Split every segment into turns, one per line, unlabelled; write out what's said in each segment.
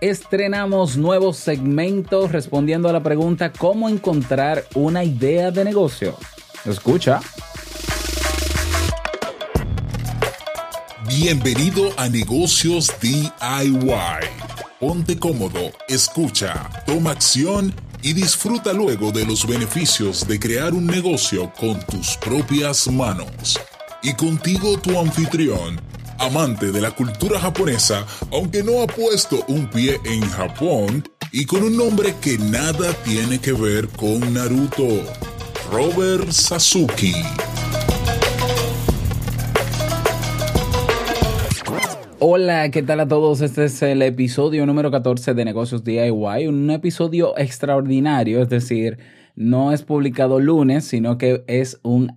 estrenamos nuevos segmentos respondiendo a la pregunta ¿Cómo encontrar una idea de negocio? Escucha.
Bienvenido a Negocios DIY. Ponte cómodo, escucha, toma acción y disfruta luego de los beneficios de crear un negocio con tus propias manos. Y contigo tu anfitrión, amante de la cultura japonesa, aunque no ha puesto un pie en Japón, y con un nombre que nada tiene que ver con Naruto, Robert Sasuke.
Hola, ¿qué tal a todos? Este es el episodio número 14 de Negocios DIY, un episodio extraordinario, es decir, no es publicado lunes, sino que es un,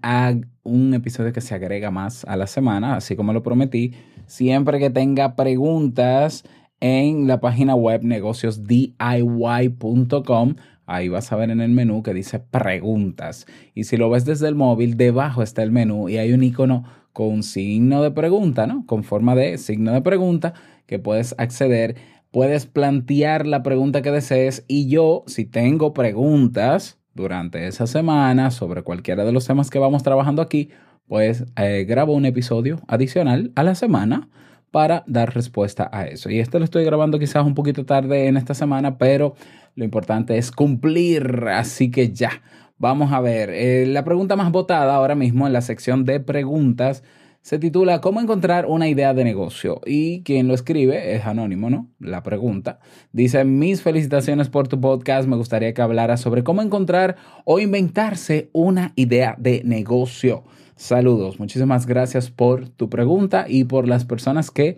un episodio que se agrega más a la semana, así como lo prometí. Siempre que tenga preguntas en la página web negociosdiy.com, ahí vas a ver en el menú que dice preguntas. Y si lo ves desde el móvil, debajo está el menú y hay un icono con signo de pregunta, ¿no? Con forma de signo de pregunta que puedes acceder, puedes plantear la pregunta que desees y yo, si tengo preguntas durante esa semana sobre cualquiera de los temas que vamos trabajando aquí, pues eh, grabo un episodio adicional a la semana para dar respuesta a eso. Y esto lo estoy grabando quizás un poquito tarde en esta semana, pero lo importante es cumplir, así que ya. Vamos a ver, eh, la pregunta más votada ahora mismo en la sección de preguntas se titula ¿Cómo encontrar una idea de negocio? Y quien lo escribe es anónimo, ¿no? La pregunta. Dice, mis felicitaciones por tu podcast. Me gustaría que hablara sobre cómo encontrar o inventarse una idea de negocio. Saludos. Muchísimas gracias por tu pregunta y por las personas que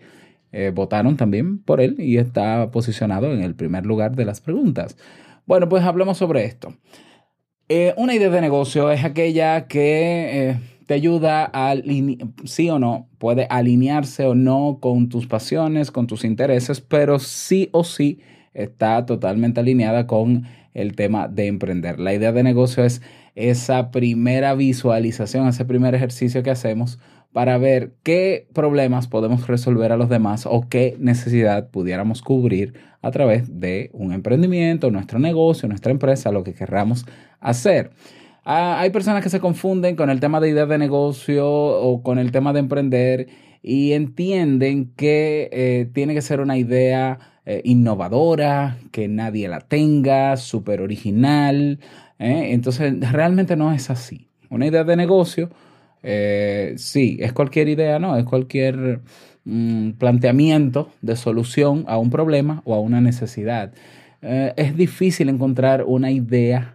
eh, votaron también por él y está posicionado en el primer lugar de las preguntas. Bueno, pues hablemos sobre esto. Eh, una idea de negocio es aquella que eh, te ayuda a, sí o no, puede alinearse o no con tus pasiones, con tus intereses, pero sí o sí está totalmente alineada con el tema de emprender. La idea de negocio es esa primera visualización, ese primer ejercicio que hacemos para ver qué problemas podemos resolver a los demás o qué necesidad pudiéramos cubrir a través de un emprendimiento, nuestro negocio, nuestra empresa, lo que querramos hacer. Ah, hay personas que se confunden con el tema de ideas de negocio o con el tema de emprender y entienden que eh, tiene que ser una idea eh, innovadora, que nadie la tenga, súper original. ¿eh? Entonces, realmente no es así. Una idea de negocio sí, es cualquier idea, ¿no? Es cualquier mm, planteamiento de solución a un problema o a una necesidad. Es difícil encontrar una idea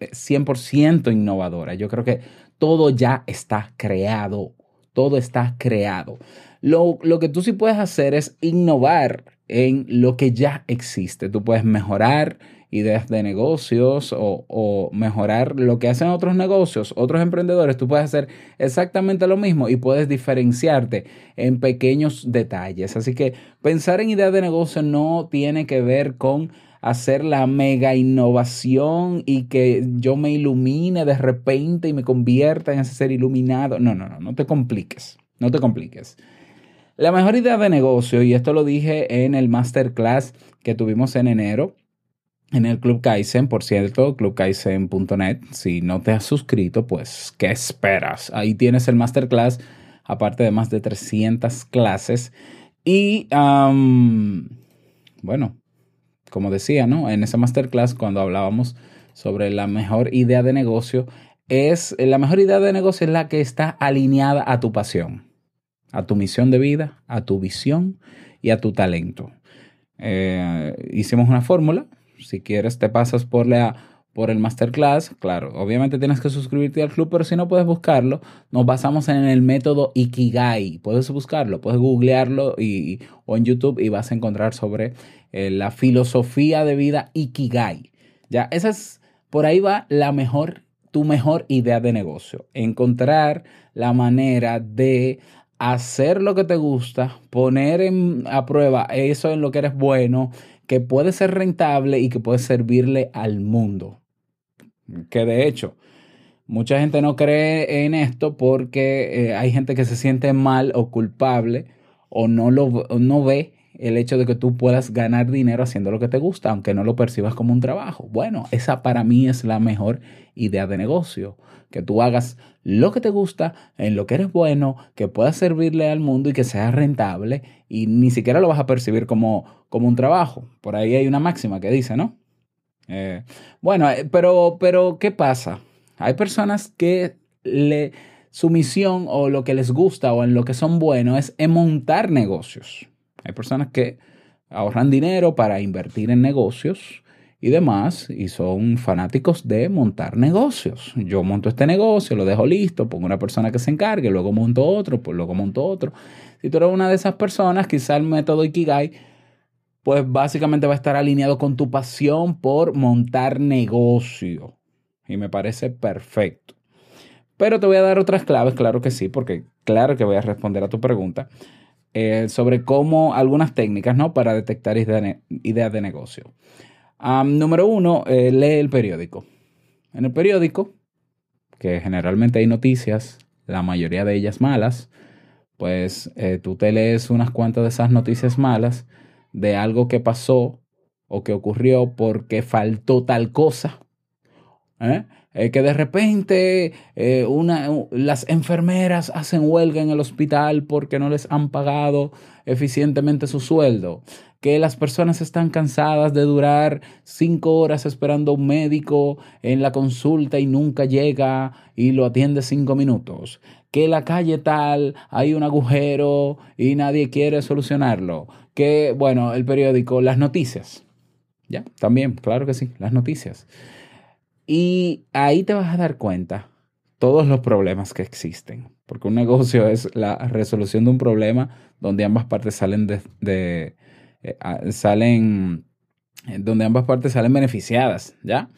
100% innovadora. Yo creo que todo ya está creado. Todo está creado. Lo, lo que tú sí puedes hacer es innovar en lo que ya existe. Tú puedes mejorar ideas de negocios o, mejorar lo que hacen otros negocios, otros emprendedores, tú puedes hacer exactamente lo mismo y puedes diferenciarte en pequeños detalles. Así que pensar en ideas de negocio no tiene que ver con hacer la mega innovación y que yo me ilumine de repente y me convierta en ese ser iluminado. No, no, no, no te compliques, no te compliques. La mejor idea de negocio, y esto lo dije en el masterclass que tuvimos en enero, en el Club Kaizen, por cierto, clubkaizen.net. Si no te has suscrito, pues, ¿qué esperas? Ahí tienes el masterclass, aparte de más de 300 clases. Y, bueno, como decía, ¿no? En ese masterclass, cuando hablábamos sobre la mejor idea de negocio, es la mejor idea de negocio es la que está alineada a tu pasión, a tu misión de vida, a tu visión y a tu talento. Eh, hicimos una fórmula si quieres, te pasas por la por el masterclass, claro, obviamente tienes que suscribirte al club, pero si no puedes buscarlo, nos basamos en el método Ikigai. Puedes buscarlo, puedes googlearlo y, o en YouTube y vas a encontrar sobre eh, la filosofía de vida Ikigai. Ya, esa es, por ahí va la mejor, tu mejor idea de negocio. Encontrar la manera de hacer lo que te gusta, poner en, a prueba eso en lo que eres bueno, que puede ser rentable y que puede servirle al mundo. Que de hecho, mucha gente no cree en esto porque eh, hay gente que se siente mal o culpable o no, lo, no ve el hecho de que tú puedas ganar dinero haciendo lo que te gusta, aunque no lo percibas como un trabajo. Bueno, esa para mí es la mejor idea de negocio, que tú hagas lo que te gusta, en lo que eres bueno, que puedas servirle al mundo y que sea rentable y ni siquiera lo vas a percibir como, como un trabajo. Por ahí hay una máxima que dice, ¿no? Eh, bueno, eh, pero, pero ¿qué pasa? Hay personas que le, su misión o lo que les gusta o en lo que son buenos es montar negocios. Hay personas que ahorran dinero para invertir en negocios y demás y son fanáticos de montar negocios. Yo monto este negocio, lo dejo listo, pongo una persona que se encargue, luego monto otro, pues luego monto otro. Si tú eres una de esas personas, quizá el método Ikigai pues básicamente va a estar alineado con tu pasión por montar negocio. Y me parece perfecto. Pero te voy a dar otras claves, claro que sí, porque claro que voy a responder a tu pregunta eh, sobre cómo algunas técnicas, ¿no? Para detectar ideas de negocio. número uno, eh, lee el periódico. En el periódico, que generalmente hay noticias, la mayoría de ellas malas, pues eh, tú te lees unas cuantas de esas noticias malas de algo que pasó o que ocurrió porque faltó tal cosa. ¿eh? Eh, que de repente eh, una, las enfermeras hacen huelga en el hospital porque no les han pagado eficientemente su sueldo, que las personas están cansadas de durar cinco horas esperando a un médico en la consulta y nunca llega y lo atiende cinco minutos, que la calle tal hay un agujero y nadie quiere solucionarlo, que bueno, el periódico, las noticias, ya, también, claro que sí, las noticias. Y ahí te vas a dar cuenta todos los problemas que existen, porque un negocio es la resolución de un problema donde ambas partes salen de, eh, salen eh, donde ambas partes salen beneficiadas, ¿ya?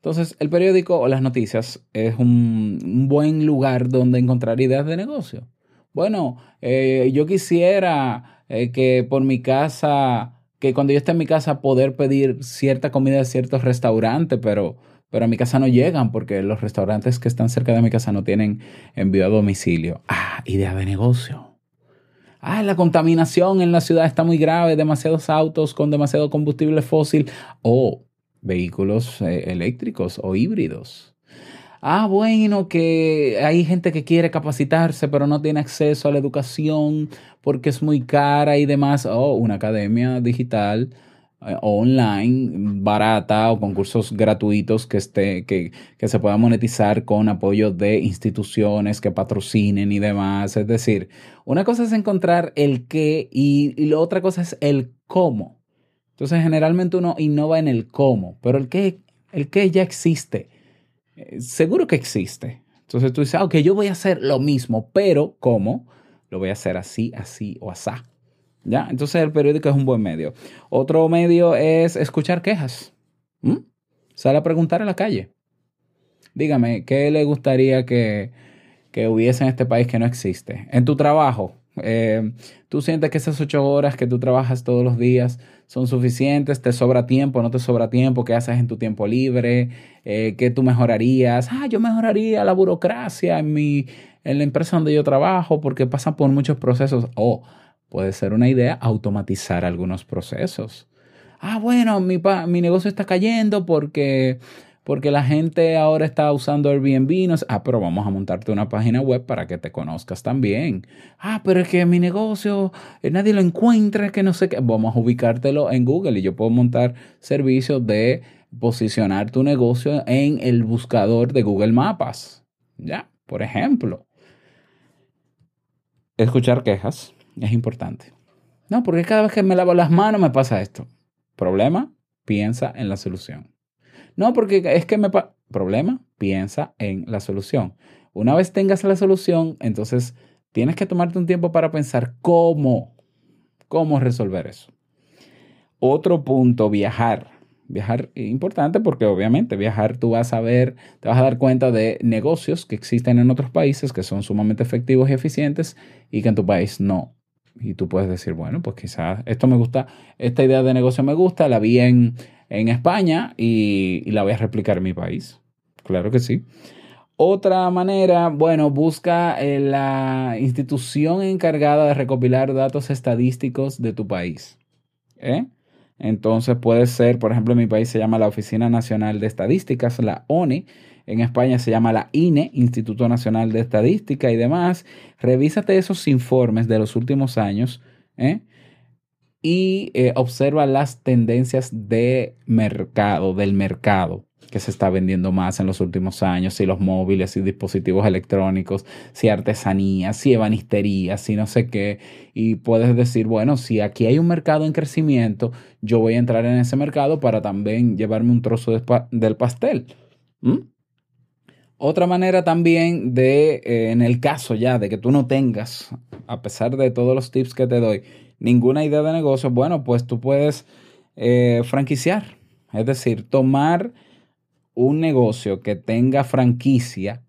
Entonces, el periódico o las noticias es un, buen lugar donde encontrar ideas de negocio. Bueno, eh, yo quisiera que por mi casa, que cuando yo esté en mi casa poder pedir cierta comida de ciertos restaurantes, pero pero a mi casa no llegan porque los restaurantes que están cerca de mi casa no tienen envío a domicilio. Ah, idea de negocio. Ah, la contaminación en la ciudad está muy grave, demasiados autos con demasiado combustible fósil o vehículos eh, eléctricos o híbridos. Ah, bueno, que hay gente que quiere capacitarse pero no tiene acceso a la educación porque es muy cara y demás. Oh, una academia digital eh, online barata o concursos gratuitos que, esté, que, que se puedan monetizar con apoyo de instituciones que patrocinen y demás. Es decir, una cosa es encontrar el qué y, y la otra cosa es el cómo. Entonces, generalmente uno innova en el cómo, pero el qué, el ya existe. Eh, seguro que existe. Entonces tú dices, ah, ok, yo voy a hacer lo mismo, pero ¿cómo? Lo voy a hacer así, así o asá. ¿Ya? Entonces el periódico es un buen medio. Otro medio es escuchar quejas. Sale a preguntar en la calle. Dígame, ¿qué le gustaría que, que hubiese en este país que no existe? En tu trabajo, eh, ¿tú sientes que esas ocho horas que tú trabajas todos los días son suficientes? ¿Te sobra tiempo? ¿No te sobra tiempo? ¿Qué haces en tu tiempo libre? Eh, ¿Qué tú mejorarías? Ah, yo mejoraría la burocracia en, mi, en la empresa donde yo trabajo porque pasan por muchos procesos. Oh, Puede ser una idea automatizar algunos procesos. Ah, bueno, mi, mi negocio está cayendo porque, porque la gente ahora está usando Airbnb. No ah, pero vamos a montarte una página web para que te conozcas también. Ah, pero es que mi negocio eh, nadie lo encuentra, que no sé qué. Vamos a ubicártelo en Google y yo puedo montar servicios de posicionar tu negocio en el buscador de Google Mapas. Ya, por ejemplo. Escuchar quejas es importante. No, porque cada vez que me lavo las manos me pasa esto. Problema, piensa en la solución. No, porque es que me. Problema, piensa en la solución. Una vez tengas la solución, entonces tienes que tomarte un tiempo para pensar cómo, cómo resolver eso. Otro punto, viajar. Viajar es importante porque obviamente viajar tú vas a ver, te vas a dar cuenta de negocios que existen en otros países que son sumamente efectivos y eficientes y que en tu país no y tú puedes decir, bueno, pues quizás esto me gusta, esta idea de negocio me gusta, la vi en, España y, la voy a replicar en mi país. Claro que sí. Otra manera, bueno, busca eh, la institución encargada de recopilar datos estadísticos de tu país. ¿eh? Entonces puede ser, por ejemplo, en mi país se llama la Oficina Nacional de Estadísticas, la ONE. En España se llama la INE, Instituto Nacional de Estadística y demás. Revísate esos informes de los últimos años ¿eh? y observa las tendencias de mercado, del mercado que se está vendiendo más en los últimos años, si los móviles, si dispositivos electrónicos, si artesanía, si ebanistería, si no sé qué. Y puedes decir, bueno, si aquí hay un mercado en crecimiento, yo voy a entrar en ese mercado para también llevarme un trozo del pastel. Otra manera también de, eh, en el caso ya de que tú no tengas, a pesar de todos los tips que te doy, ninguna idea de negocio, bueno, pues tú puedes eh, franquiciar. Es decir, tomar un negocio que tenga franquicia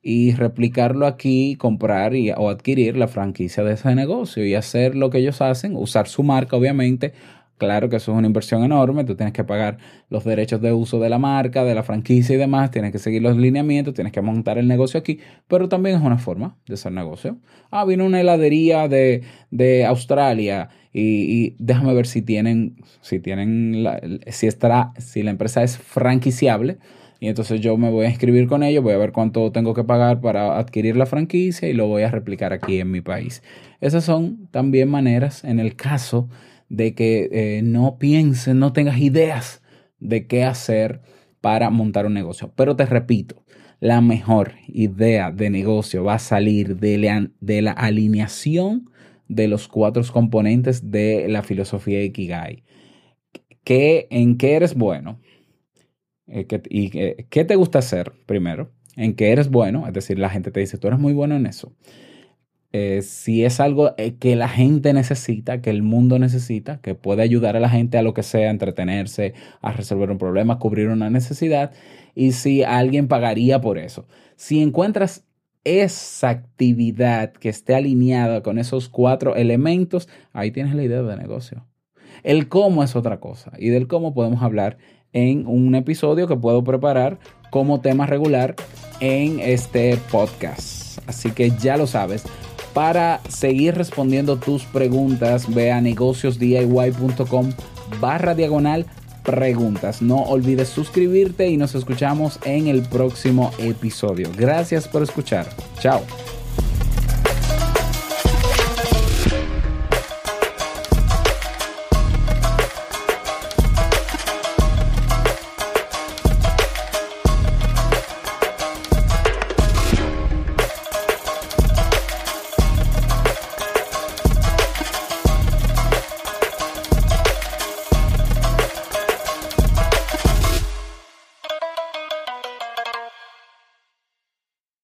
y replicarlo aquí, comprar y, o adquirir la franquicia de ese negocio y hacer lo que ellos hacen, usar su marca, obviamente. Claro que eso es una inversión enorme, tú tienes que pagar los derechos de uso de la marca, de la franquicia y demás, tienes que seguir los lineamientos, tienes que montar el negocio aquí, pero también es una forma de hacer negocio. Ah, vino una heladería de, de Australia y, déjame ver si tienen, si tienen, si, estará, si la empresa es franquiciable. Y entonces yo me voy a inscribir con ellos, voy a ver cuánto tengo que pagar para adquirir la franquicia y lo voy a replicar aquí en mi país. Esas son también maneras en el caso de que eh, no pienses, no tengas ideas de qué hacer para montar un negocio. Pero te repito, la mejor idea de negocio va a salir de la, alineación de los cuatro componentes de la filosofía Ikigai. ¿Qué, ¿En qué eres bueno? Eh, ¿Y qué te gusta hacer primero? ¿En qué eres bueno? Es decir, la gente te dice, tú eres muy bueno en eso. Eh, si es algo eh, que la gente necesita, que el mundo necesita, que puede ayudar a la gente a lo que sea, a entretenerse, a resolver un problema, cubrir una necesidad, y si alguien pagaría por eso. Si encuentras esa actividad que esté alineada con esos cuatro elementos, ahí tienes la idea de negocio. El cómo es otra cosa y del cómo podemos hablar en un episodio que puedo preparar como tema regular en este podcast. Así que ya lo sabes. Para seguir respondiendo tus preguntas, ve a negociosdiy.com barra diagonal preguntas. No olvides suscribirte y nos escuchamos en el próximo episodio. Gracias por escuchar. Chao.